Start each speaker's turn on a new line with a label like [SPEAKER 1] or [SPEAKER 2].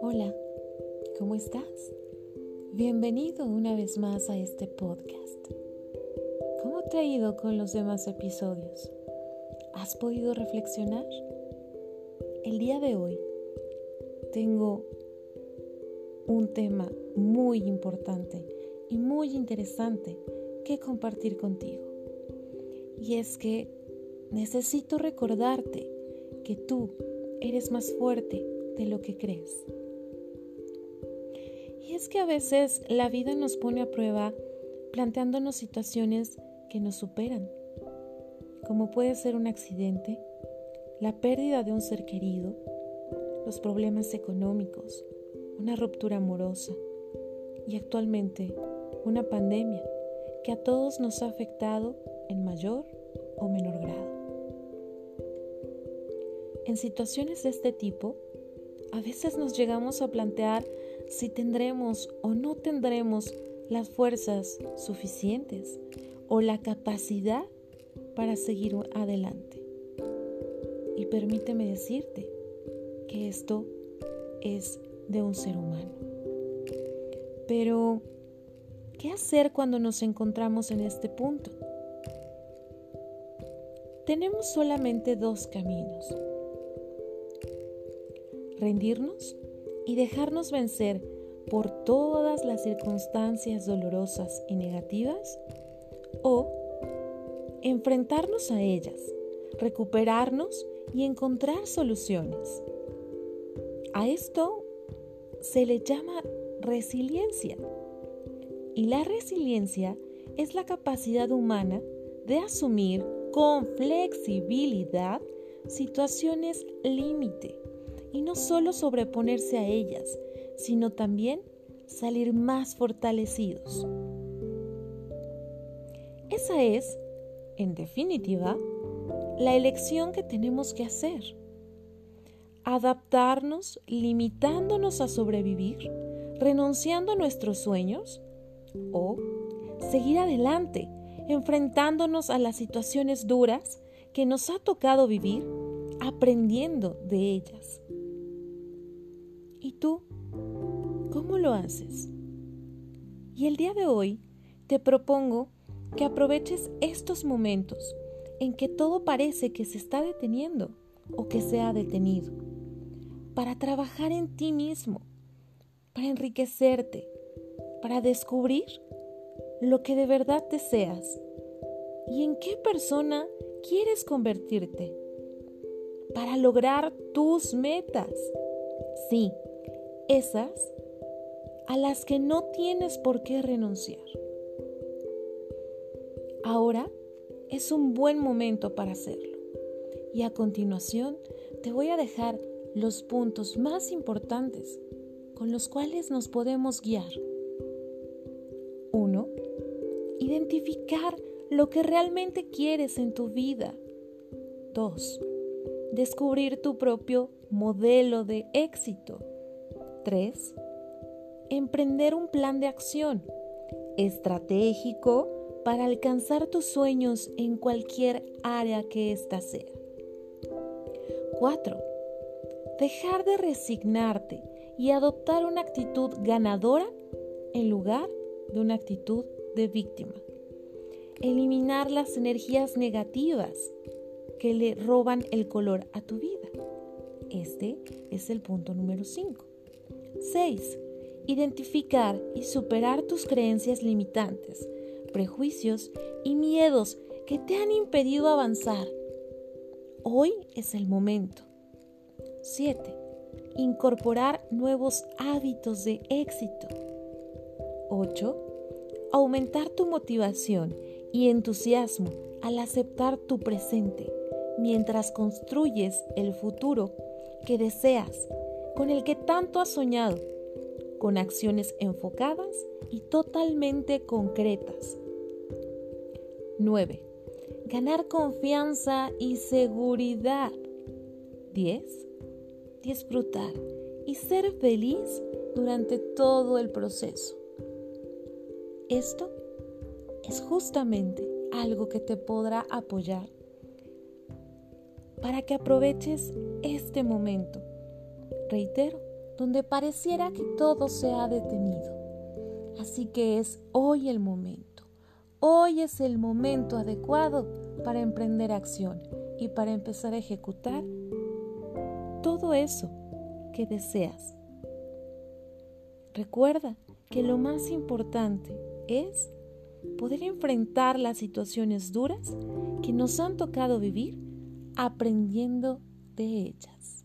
[SPEAKER 1] Hola, ¿cómo estás? Bienvenido una vez más a este podcast. ¿Cómo te ha ido con los demás episodios? ¿Has podido reflexionar? El día de hoy tengo un tema muy importante y muy interesante que compartir contigo. Y es que necesito recordarte que tú eres más fuerte de lo que crees. Y es que a veces la vida nos pone a prueba planteándonos situaciones que nos superan, como puede ser un accidente, la pérdida de un ser querido, los problemas económicos, una ruptura amorosa y actualmente una pandemia que a todos nos ha afectado en mayor o menor grado. En situaciones de este tipo, a veces nos llegamos a plantear si tendremos o no tendremos las fuerzas suficientes o la capacidad para seguir adelante. Y permíteme decirte que esto es de un ser humano. Pero, ¿qué hacer cuando nos encontramos en este punto? Tenemos solamente dos caminos. Rendirnos y dejarnos vencer por todas las circunstancias dolorosas y negativas o enfrentarnos a ellas, recuperarnos y encontrar soluciones. A esto se le llama resiliencia. Y la resiliencia es la capacidad humana de asumir con flexibilidad situaciones límite y no solo sobreponerse a ellas, sino también salir más fortalecidos. Esa es, en definitiva, la elección que tenemos que hacer adaptarnos limitándonos a sobrevivir, renunciando a nuestros sueños o seguir adelante, enfrentándonos a las situaciones duras que nos ha tocado vivir, aprendiendo de ellas. ¿Y tú? ¿Cómo lo haces? Y el día de hoy te propongo que aproveches estos momentos en que todo parece que se está deteniendo o que se ha detenido para trabajar en ti mismo, para enriquecerte, para descubrir lo que de verdad deseas y en qué persona quieres convertirte para lograr tus metas. Sí, esas a las que no tienes por qué renunciar. Ahora es un buen momento para hacerlo. Y a continuación te voy a dejar los puntos más importantes con los cuales nos podemos guiar. 1. Identificar lo que realmente quieres en tu vida. 2. Descubrir tu propio modelo de éxito. 3. Emprender un plan de acción estratégico para alcanzar tus sueños en cualquier área que ésta sea. 4 dejar de resignarte y adoptar una actitud ganadora en lugar de una actitud de víctima. Eliminar las energías negativas que le roban el color a tu vida. Este es el punto número 5. 6. Identificar y superar tus creencias limitantes, prejuicios y miedos que te han impedido avanzar. Hoy es el momento 7. Incorporar nuevos hábitos de éxito. 8. Aumentar tu motivación y entusiasmo al aceptar tu presente mientras construyes el futuro que deseas, con el que tanto has soñado, con acciones enfocadas y totalmente concretas. 9. Ganar confianza y seguridad. 10 disfrutar y ser feliz durante todo el proceso. Esto es justamente algo que te podrá apoyar para que aproveches este momento. Reitero, donde pareciera que todo se ha detenido. Así que es hoy el momento. Hoy es el momento adecuado para emprender acción y para empezar a ejecutar todo eso que deseas. Recuerda que lo más importante es poder enfrentar las situaciones duras que nos han tocado vivir aprendiendo de ellas.